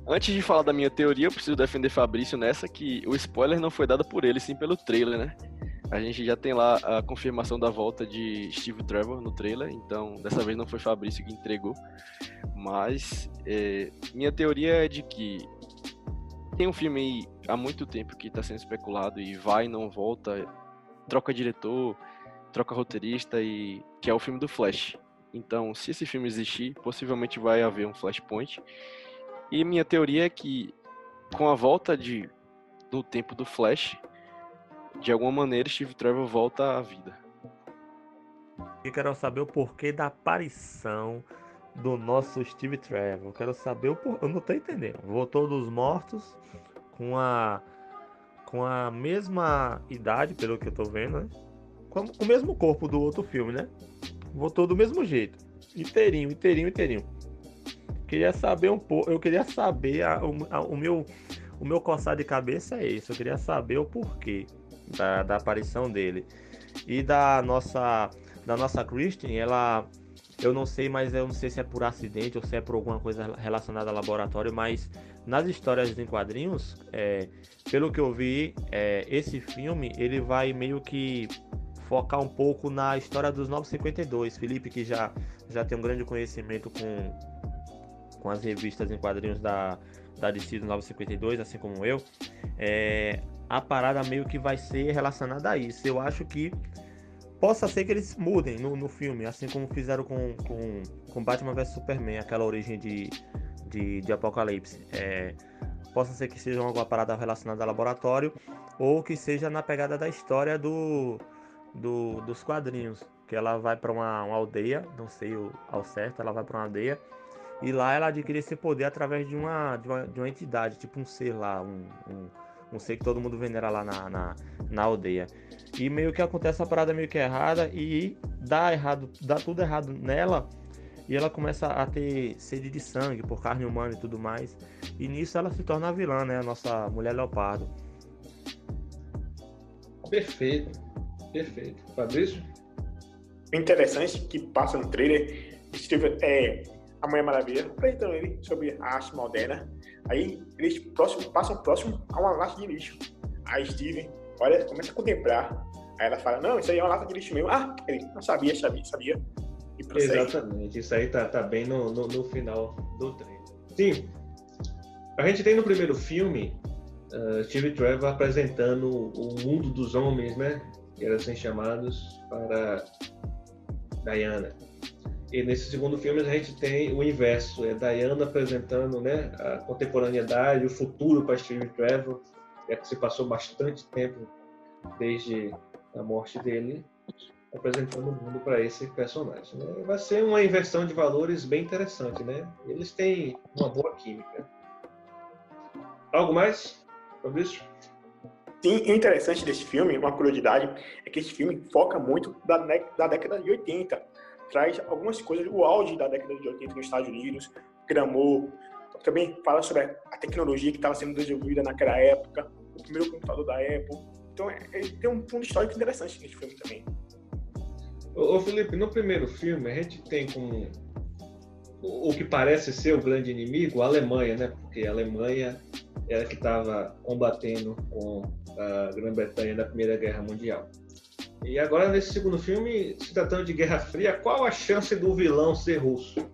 Speaker 3: antes de falar da minha teoria, eu preciso defender Fabrício nessa, que o spoiler não foi dado por ele, sim pelo trailer, né? A gente já tem lá a confirmação da volta de Steve Trevor no trailer, então dessa vez não foi Fabrício que entregou. Mas é, minha teoria é de que tem um filme aí há muito tempo que está sendo especulado e vai, não volta, troca diretor, troca roteirista e que é o filme do Flash. Então, se esse filme existir, possivelmente vai haver um Flashpoint. E minha teoria é que com a volta de do tempo do Flash, de alguma maneira Steve Trevor volta à vida.
Speaker 6: Eu quero saber o porquê da aparição do nosso Steve Trevor. Eu quero saber o porquê. Eu não tô entendendo. Voltou dos mortos com a com a mesma idade, pelo que eu tô vendo, né? Com, com o mesmo corpo do outro filme, né? Voltou do mesmo jeito. Inteirinho, inteirinho, inteirinho. Queria saber um pouco. Eu queria saber a, a, o meu. O meu coçar de cabeça é esse. Eu queria saber o porquê da, da aparição dele. E da nossa. Da nossa Christian, ela. Eu não sei, mas eu não sei se é por acidente ou se é por alguma coisa relacionada ao laboratório, mas nas histórias em quadrinhos, é, pelo que eu vi, é, esse filme ele vai meio que focar um pouco na história dos 952. Felipe, que já, já tem um grande conhecimento com, com as revistas em quadrinhos da, da DC do 952, assim como eu, é, a parada meio que vai ser relacionada a isso. Eu acho que possa ser que eles mudem no, no filme, assim como fizeram com, com, com Batman vs Superman, aquela origem de, de, de Apocalipse. É, possa ser que seja alguma parada relacionada ao laboratório ou que seja na pegada da história do, do, dos quadrinhos, que ela vai para uma, uma, aldeia, não sei o, ao certo, ela vai para uma aldeia e lá ela adquire esse poder através de uma, de uma, de uma entidade, tipo um ser lá, um, um, um, ser que todo mundo venera lá na, na, na, aldeia. E meio que acontece a parada meio que errada e dá errado, dá tudo errado nela e ela começa a ter sede de sangue por carne humana e tudo mais. E nisso ela se torna a vilã, né? A nossa mulher leopardo.
Speaker 4: Perfeito. Perfeito. Fabrício?
Speaker 1: O interessante que passa no trailer Steve, é a Mulher Maravilha apresentando ele sobre a arte moderna. Aí eles próximo, passam próximo a uma lata de lixo. Aí Steven olha, começa a contemplar. Aí ela fala, não, isso aí é uma lata de lixo mesmo. Ah, ele não sabia, sabia, sabia.
Speaker 4: Exatamente, isso aí tá, tá bem no, no, no final do trailer. Sim, a gente tem no primeiro filme uh, Steve Trevor apresentando o mundo dos homens, né? Eram assim chamados para Diana. E nesse segundo filme a gente tem o inverso, é Diana apresentando né, a contemporaneidade, o futuro para Steve Trevor, é que se passou bastante tempo desde a morte dele, apresentando o mundo para esse personagem. Né? Vai ser uma inversão de valores bem interessante, né? Eles têm uma boa química. Algo mais, Fabrício?
Speaker 1: Sim, o interessante desse filme, uma curiosidade, é que esse filme foca muito da, da década de 80. Traz algumas coisas, o auge da década de 80 nos Estados Unidos, Gramou, também fala sobre a tecnologia que estava sendo desenvolvida naquela época, o primeiro computador da Apple. Então, é, ele tem um fundo histórico interessante nesse filme também.
Speaker 4: Ô, Felipe, no primeiro filme, a gente tem como o que parece ser o grande inimigo a Alemanha, né? Porque a Alemanha era que estava combatendo com a Grã-Bretanha na Primeira Guerra Mundial. E agora, nesse segundo filme, se tratando de Guerra Fria, qual a chance do vilão ser russo?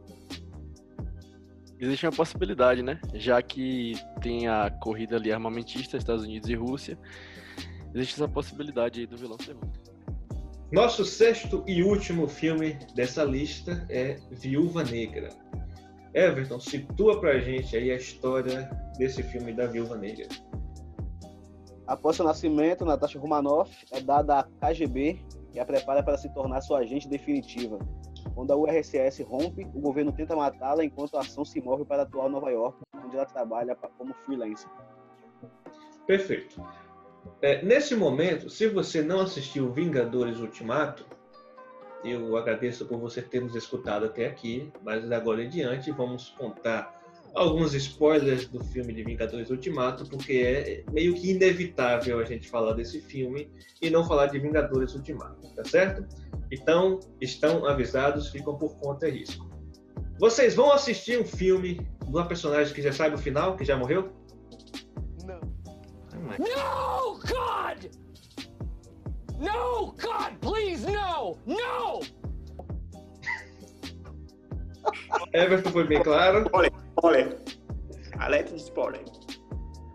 Speaker 3: existe uma possibilidade, né? Já que tem a corrida ali armamentista, Estados Unidos e Rússia, existe essa possibilidade aí do vilão ser russo.
Speaker 4: Nosso sexto e último filme dessa lista é Viúva Negra. Everton, situa pra gente aí a história desse filme da Viúva Negra.
Speaker 2: Após seu nascimento, Natasha Romanoff é dada à KGB, que a prepara para se tornar sua agente definitiva. Quando a URSS rompe, o governo tenta matá-la enquanto a ação se move para atual Nova York, onde ela trabalha como freelancer.
Speaker 4: Perfeito. É, nesse momento, se você não assistiu Vingadores Ultimato, eu agradeço por você ter nos escutado até aqui, mas agora em diante vamos contar alguns spoilers do filme de Vingadores Ultimato, porque é meio que inevitável a gente falar desse filme e não falar de Vingadores Ultimato, tá certo? Então, estão avisados, ficam por conta e risco. Vocês vão assistir um filme de uma personagem que já sabe o final, que já morreu?
Speaker 8: No, God! No, God, please, no! No!
Speaker 4: Everton foi bem claro.
Speaker 1: Olha, olha. Alerta de spoiler.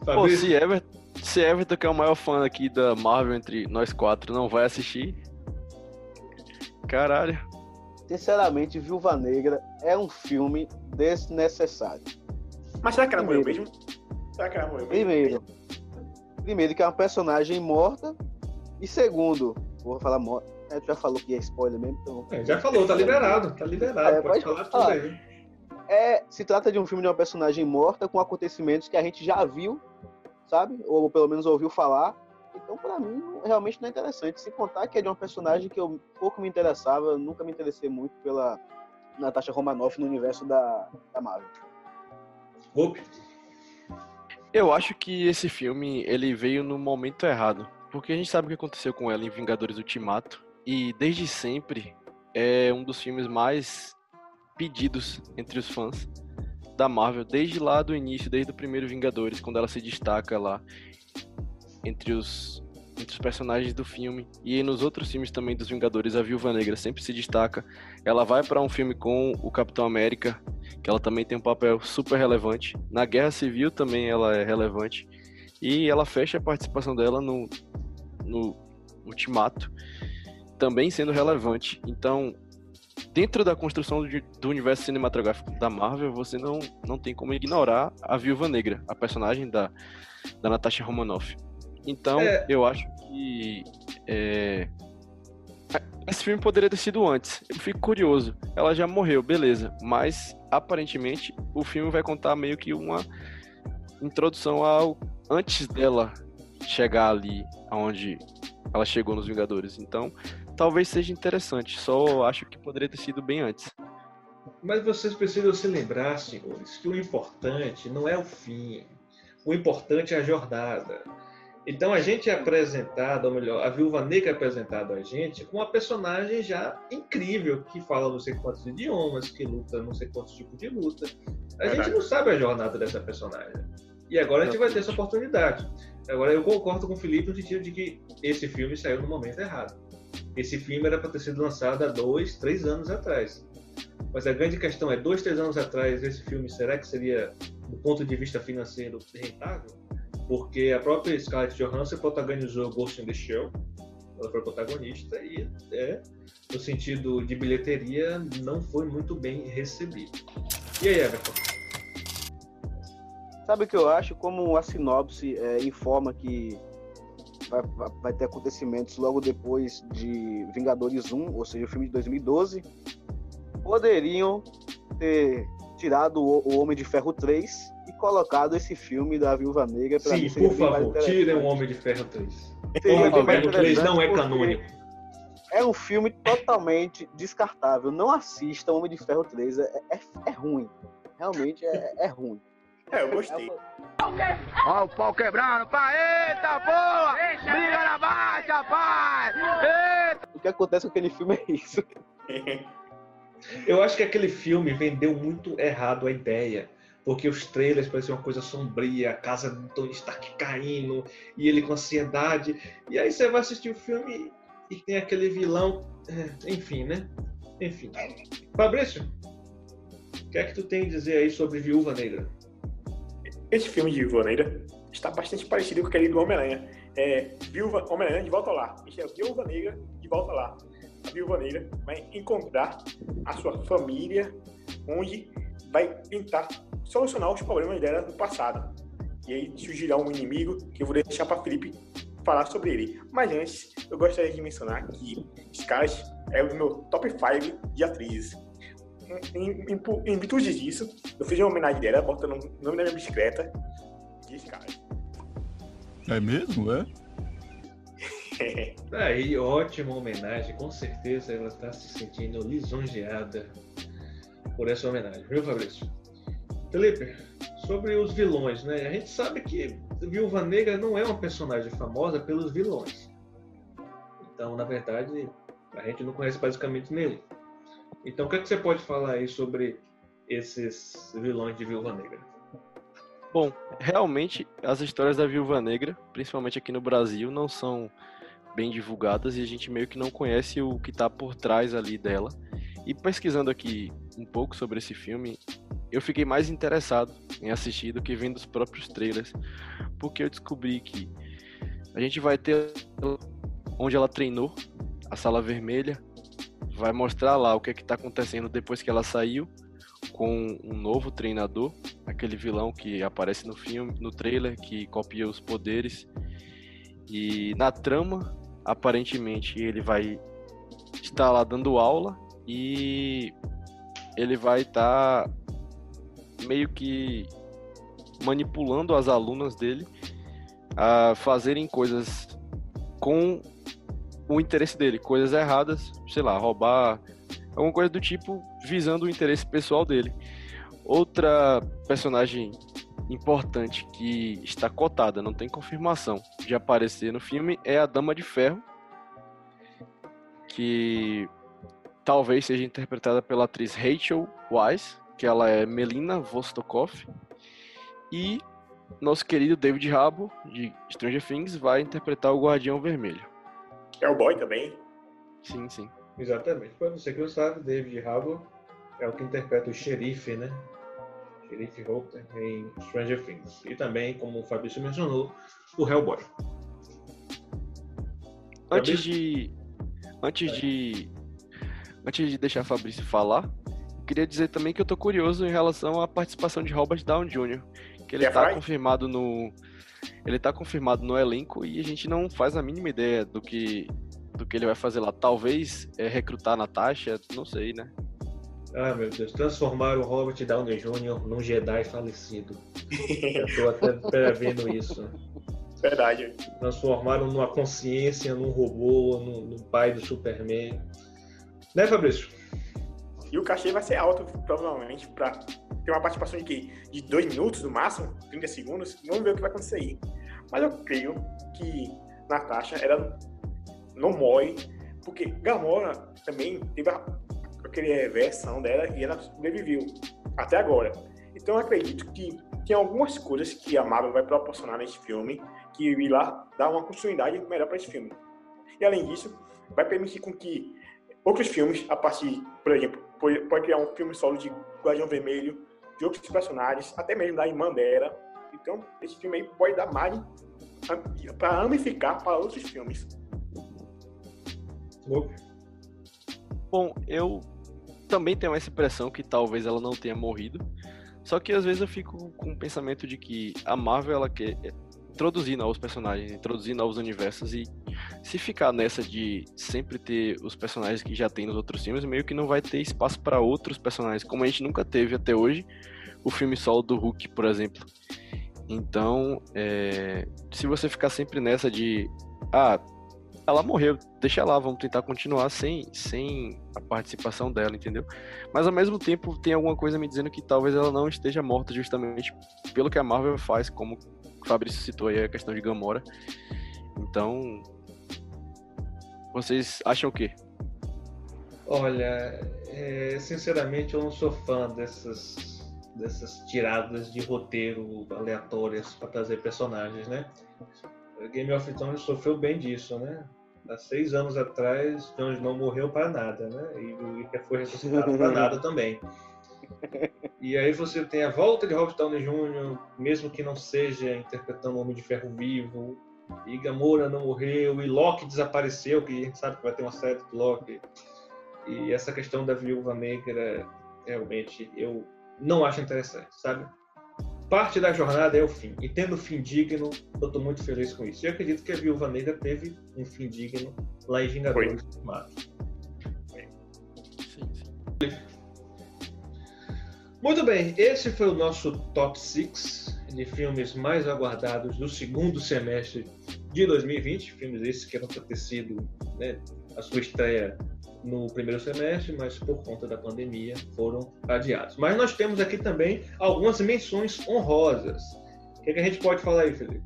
Speaker 3: Pô, se Everton, se Everton, que é o maior fã aqui da Marvel entre nós quatro, não vai assistir. Caralho.
Speaker 2: Sinceramente, Viúva Negra é um filme desnecessário.
Speaker 1: Mas será que ela morreu mesmo? Será que ela morreu mesmo?
Speaker 2: Primeiro, primeiro que é uma personagem morta. E segundo, vou falar morta. É, tu já falou que é spoiler mesmo, então.
Speaker 4: É, já falou, tá liberado, tá liberado.
Speaker 2: É,
Speaker 4: pode
Speaker 2: pode
Speaker 4: falar tudo
Speaker 2: falar.
Speaker 4: aí.
Speaker 2: É, se trata de um filme de uma personagem morta com acontecimentos que a gente já viu, sabe? Ou pelo menos ouviu falar. Então, pra mim, realmente não é interessante. Se contar que é de uma personagem que eu pouco me interessava, nunca me interessei muito pela Natasha Romanoff no universo da, da Marvel.
Speaker 4: Hope.
Speaker 3: Eu acho que esse filme ele veio no momento errado, porque a gente sabe o que aconteceu com ela em Vingadores Ultimato e desde sempre é um dos filmes mais pedidos entre os fãs da Marvel desde lá do início, desde o primeiro Vingadores, quando ela se destaca lá entre os entre os personagens do filme e nos outros filmes também dos Vingadores, a Viúva Negra sempre se destaca. Ela vai para um filme com o Capitão América, que ela também tem um papel super relevante. Na Guerra Civil também ela é relevante. E ela fecha a participação dela no, no Ultimato, também sendo relevante. Então, dentro da construção do, do universo cinematográfico da Marvel, você não, não tem como ignorar a Viúva Negra, a personagem da, da Natasha Romanoff. Então,
Speaker 4: É.
Speaker 3: eu acho que é, esse filme poderia ter sido antes. Eu fico curioso. Ela já morreu, beleza. Mas aparentemente o filme vai contar meio que uma introdução ao antes dela chegar ali aonde ela chegou nos Vingadores. Então, talvez seja interessante. Só acho que poderia ter sido bem antes.
Speaker 4: Mas vocês precisam se lembrar, senhores, que o importante não é o fim. O importante é a jornada. Então a gente é apresentado, ou melhor, a Viúva Negra é apresentada a gente com uma personagem já incrível, que fala não sei quantos idiomas, que luta não sei quantos tipos de luta. A gente não sabe a jornada dessa personagem. E agora a gente vai ter essa oportunidade. Agora eu concordo com o Felipe no sentido de que esse filme saiu no momento errado. Esse filme era para ter sido lançado há dois, três anos atrás. Mas a grande questão é, dois, três anos atrás, esse filme, será que seria, do ponto de vista financeiro, rentável? Porque a própria Scarlett Johansson protagonizou Ghost in the Shell, ela foi protagonista, e é, no sentido de bilheteria, não foi muito bem recebido. E aí, Everton?
Speaker 2: Sabe o que eu acho? Como a sinopse é, informa que vai, vai- ter acontecimentos logo depois de Vingadores 1, ou seja, o filme de 2012, poderiam ter tirado o, o Homem de Ferro 3 e colocado esse filme da Viúva Negra pra
Speaker 4: Sim, por favor, tirem o Homem de Ferro 3.
Speaker 2: Seria
Speaker 4: Homem de Ferro 3 não é canônico.
Speaker 2: É um filme totalmente descartável. Não assista Homem de Ferro 3. É, é, é ruim. Realmente é, é ruim.
Speaker 1: É, eu gostei.
Speaker 8: Ó o pau quebrando, pai, eita porra! Briga na baixa, pai! Eita!
Speaker 2: O que acontece com aquele filme é isso.
Speaker 4: Eu acho que aquele filme vendeu muito errado a ideia. Porque os trailers pareciam uma coisa sombria, a casa do Tony Stark caindo, e ele com ansiedade. E aí você vai assistir o filme e tem aquele vilão. é, enfim, né? Enfim. Fabrício, que é que tu tem a dizer aí sobre Viúva Negra?
Speaker 1: Esse filme de Viúva Negra está bastante parecido com aquele do Homem-Aranha. É, Viúva, Homem-Aranha de volta lá. Isso é Viúva Negra de volta lá. A Viúva Negra vai encontrar a sua família, onde vai tentar solucionar os problemas dela no passado. E aí surgirá um inimigo que eu vou deixar para Felipe falar sobre ele. Mas antes, eu gostaria de mencionar que Scarlett é o meu top 5 de atrizes. Em, em, em, virtude disso, eu fiz uma homenagem dela, botando o nome da minha bicicleta de Scarlett.
Speaker 9: É mesmo, é?
Speaker 4: Aí, ótima homenagem. Com certeza ela está se sentindo lisonjeada por essa homenagem, viu, Fabrício? Felipe, sobre os vilões, né? A gente sabe que Viúva Negra não é uma personagem famosa pelos vilões. Então, na verdade, a gente não conhece basicamente nenhum. Então, o que, é que você pode falar aí sobre esses vilões de Viúva Negra?
Speaker 3: Bom, realmente as histórias da Viúva Negra, principalmente aqui no Brasil, não são bem divulgadas e a gente meio que não conhece o que está por trás ali dela. E pesquisando aqui um pouco sobre esse filme, eu fiquei mais interessado em assistir do que vendo os próprios trailers, porque eu descobri que a gente vai ter onde ela treinou, a sala vermelha, vai mostrar lá o que é está acontecendo depois que ela saiu com um novo treinador, aquele vilão que aparece no filme, no trailer, que copia os poderes. E na trama, aparentemente, ele vai estar lá dando aula e ele vai estar tá meio que manipulando as alunas dele a fazerem coisas com o interesse dele, coisas erradas, sei lá, roubar, alguma coisa do tipo, visando o interesse pessoal dele. Outra personagem importante que está cotada, não tem confirmação de aparecer no filme, é a Dama de Ferro, que talvez seja interpretada pela atriz Rachel Weisz, que ela é Melina Vostokov, e nosso querido David Rabo, de Stranger Things, vai interpretar o Guardião Vermelho.
Speaker 1: É o boy também?
Speaker 3: Sim, sim.
Speaker 4: Exatamente. Para você que não sabe, David Rabo é o que interpreta o xerife, né? Xerife Holter em Stranger Things. E também, como o Fabrício mencionou, o Hellboy.
Speaker 3: Antes de. Antes de Antes de deixar a Fabrício falar, queria dizer também que eu tô curioso em relação à participação de Robert Downey Jr., que ele está confirmado no ele tá confirmado no elenco e a gente não faz a mínima ideia do que do que ele vai fazer lá. Talvez é, recrutar a Natasha, não sei, né?
Speaker 4: Ah, meu Deus, transformar o Robert Downey Jr. num Jedi falecido. Eu tô até prevendo isso.
Speaker 1: Verdade.
Speaker 4: Transformaram numa consciência, num robô, no, no pai do Superman. Né, Fabrício?
Speaker 1: E o cachê vai ser alto, provavelmente, para ter uma participação de quê? De dois minutos no máximo, 30 segundos. Vamos ver o que vai acontecer aí. Mas eu creio que Natasha ela não morre, porque Gamora também teve a, aquela versão dela e ela sobreviveu até agora. Então eu acredito que tem algumas coisas que a Marvel vai proporcionar nesse filme que irá dar uma continuidade melhor para esse filme. E além disso, vai permitir com que outros filmes, a partir, por exemplo, pode criar um filme solo de Guardião Vermelho, de outros personagens, até mesmo da irmã dela. Então, esse filme aí pode dar margem para ramificar para outros filmes.
Speaker 3: Bom, eu também tenho essa impressão que talvez ela não tenha morrido. Só que às vezes eu fico com o pensamento de que a Marvel ela quer introduzir novos personagens, introduzir novos universos e se ficar nessa de sempre ter os personagens que já tem nos outros filmes, meio que não vai ter espaço para outros personagens, como a gente nunca teve até hoje, o filme solo do Hulk, por exemplo. Então, é, se você ficar sempre nessa de, ah, ela morreu, deixa lá, vamos tentar continuar sem, sem a participação dela, entendeu? Mas ao mesmo tempo tem alguma coisa me dizendo que talvez ela não esteja morta justamente pelo que a Marvel faz, como o Fabrício citou aí a questão de Gamora. Então, vocês acham o quê?
Speaker 4: Olha, é, sinceramente eu não sou fã dessas, dessas tiradas de roteiro aleatórias para trazer personagens, né? Game of Thrones sofreu bem disso, né? Há seis anos atrás, Jon não morreu para nada, né? E o Iker foi ressuscitado para nada também. E aí você tem a volta de Robert Downey Jr., mesmo que não seja interpretando o Homem de Ferro vivo, e Gamora não morreu, e Loki desapareceu, que a gente sabe que vai ter uma série de Loki. E essa questão da Viúva Negra, realmente, eu não acho interessante, sabe? Parte da jornada é o fim. E tendo fim digno, eu estou muito feliz com isso. E eu acredito que a Viúva Negra teve um fim digno lá em Vingadores Ultimato. Muito bem, esse foi o nosso top 6 de filmes mais aguardados do segundo semestre de 2020. Filmes esses que eram para ter sido né, a sua estreia no primeiro semestre, mas por conta da pandemia foram adiados. Mas nós temos aqui também algumas menções honrosas. O que, é que a gente pode falar aí, Felipe?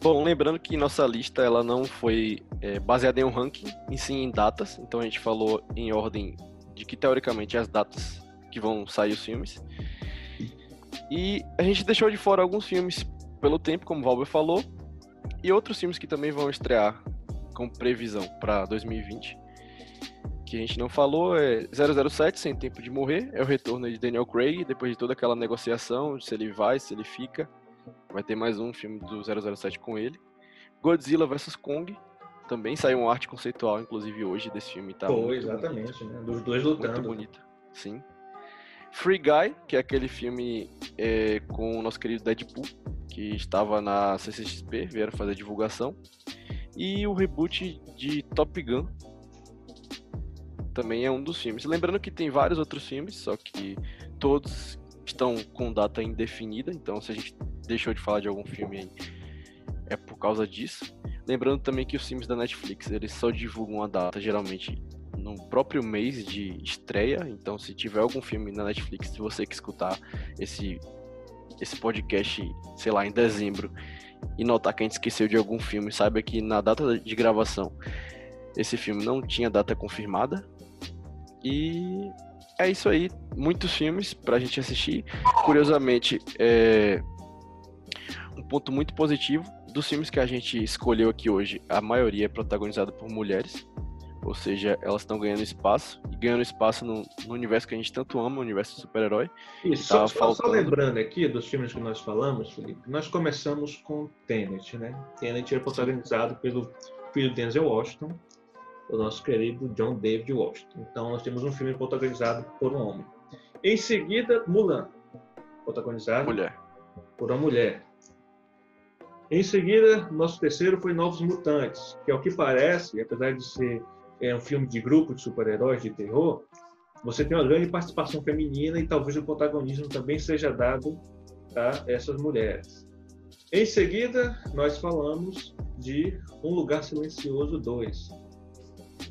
Speaker 3: Bom, lembrando que nossa lista ela não foi é, baseada em um ranking, em sim em datas. Então a gente falou em ordem de que teoricamente as datas que vão sair os filmes. E a gente deixou de fora alguns filmes pelo tempo, como o Valber falou, e outros filmes que também vão estrear com previsão para 2020. Que a gente não falou é 007 Sem Tempo de Morrer, é o retorno de Daniel Craig, depois de toda aquela negociação, se ele vai, se ele fica. Vai ter mais um filme do 007 com ele. Godzilla vs Kong, também saiu uma arte conceitual, inclusive hoje, desse filme. Tá
Speaker 4: Pô, exatamente, né? Dos dois lutando.
Speaker 3: Muito bonito, sim. Free Guy, que é aquele filme é, com o nosso querido Deadpool, que estava na CCXP, vieram fazer divulgação. E o reboot de Top Gun, também é um dos filmes. Lembrando que tem vários outros filmes, só que todos estão com data indefinida, então se a gente deixou de falar de algum filme aí, é por causa disso. Lembrando também que os filmes da Netflix, eles só divulgam a data geralmente no próprio mês de estreia. Então, se tiver algum filme na Netflix, se você que escutar esse, esse podcast, sei lá, em dezembro, e notar que a gente esqueceu de algum filme, saiba que na data de gravação esse filme não tinha data confirmada. E é isso aí, muitos filmes pra gente assistir. Curiosamente, é um ponto muito positivo dos filmes que a gente escolheu aqui hoje, a maioria é protagonizada por mulheres. Ou seja, elas estão ganhando espaço e ganhando espaço no, no, universo que a gente tanto ama, o universo super-herói.
Speaker 4: Isso, só, faltando... só, lembrando aqui dos filmes que nós falamos, Felipe, nós começamos com Tenet, né? Tenet é protagonizado pelo filho Denzel Washington, o nosso querido John David Washington. Então nós temos um filme protagonizado por um homem. Em seguida, Mulan, protagonizado
Speaker 3: mulher.
Speaker 4: por uma mulher. Em seguida, nosso terceiro foi Novos Mutantes, que ao que parece, apesar de ser é, um filme de grupo de super-heróis de terror, você tem uma grande participação feminina e talvez o protagonismo também seja dado a essas mulheres. Em seguida, nós falamos de Um Lugar Silencioso 2.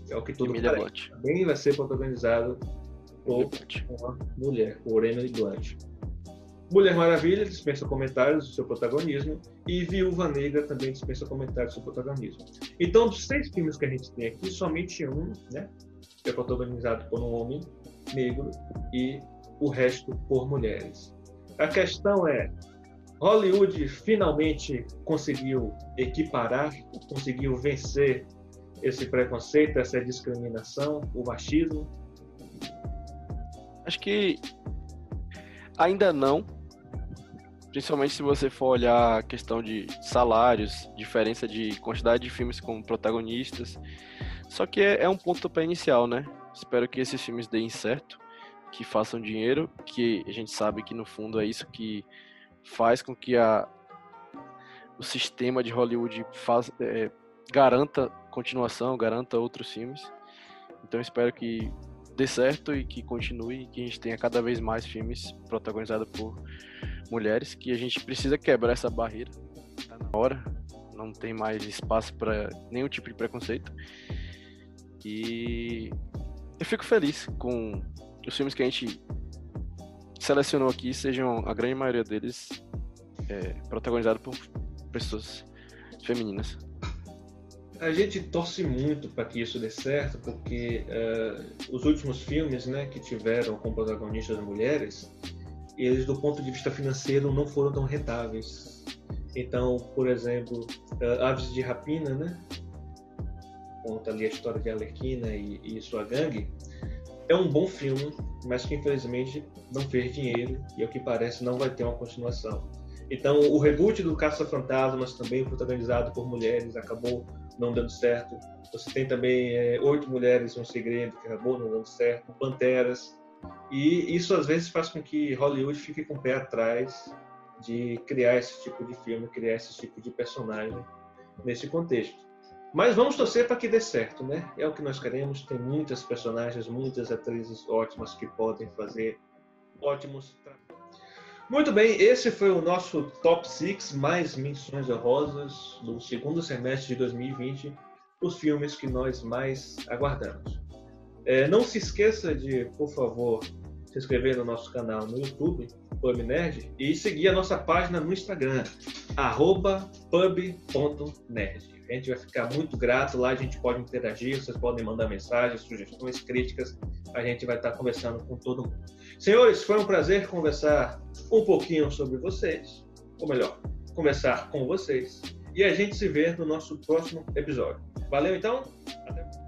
Speaker 4: É o que todo mundo também vai ser protagonizado por uma mulher, por Emily Blunt. Mulher Maravilha dispensa comentários do seu protagonismo e Viúva Negra também dispensa comentários do seu protagonismo. Então, dos seis filmes que a gente tem aqui, somente um né, é protagonizado por um homem negro e o resto por mulheres. A questão é, Hollywood finalmente conseguiu equiparar, conseguiu vencer esse preconceito, essa discriminação, o machismo?
Speaker 3: Acho que ainda não, Principalmente se você for olhar a questão de salários, diferença de quantidade de filmes com protagonistas. Só que é, é um pontapé inicial, né? Espero que esses filmes deem certo, que façam dinheiro, que a gente sabe que no fundo é isso que faz com que a, o sistema de Hollywood faz, é, garanta continuação, garanta outros filmes. Então espero que dê certo e que continue e que a gente tenha cada vez mais filmes protagonizados por mulheres, que a gente precisa quebrar essa barreira. Tá na hora, não tem mais espaço para nenhum tipo de preconceito. E eu fico feliz com os filmes que a gente selecionou aqui, sejam a grande maioria deles é, protagonizados por pessoas femininas.
Speaker 4: A gente torce muito para que isso dê certo, porque uh, os últimos filmes né, que tiveram como protagonistas mulheres eles do ponto de vista financeiro não foram tão rentáveis. Então, por exemplo, uh, Aves de Rapina, né? Conta ali a história de Alerquina e, e sua gangue. É um bom filme, mas que infelizmente não fez dinheiro e, ao que parece, não vai ter uma continuação. Então, o reboot do Caça-Fantasmas, também protagonizado por mulheres, acabou não dando certo. Você tem também é, Oito Mulheres um Segredo, que acabou não dando certo. Panteras. E isso, às vezes, faz com que Hollywood fique com o pé atrás de criar esse tipo de filme, criar esse tipo de personagem nesse contexto. Mas vamos torcer para que dê certo, né? É o que nós queremos. Tem muitas personagens, muitas atrizes ótimas que podem fazer ótimos muito bem, esse foi o nosso top 6 mais menções honrosas do segundo semestre de 2020, os filmes que nós mais aguardamos. É, não se esqueça de, por favor, se inscrever no nosso canal no YouTube, Pub Nerd, e seguir a nossa página no Instagram, pub.nerd. A gente vai ficar muito grato, lá a gente pode interagir, vocês podem mandar mensagens, sugestões, críticas, a gente vai estar conversando com todo mundo. Senhores, foi um prazer conversar um pouquinho sobre vocês, ou melhor, conversar com vocês, e a gente se vê no nosso próximo episódio. Valeu então, até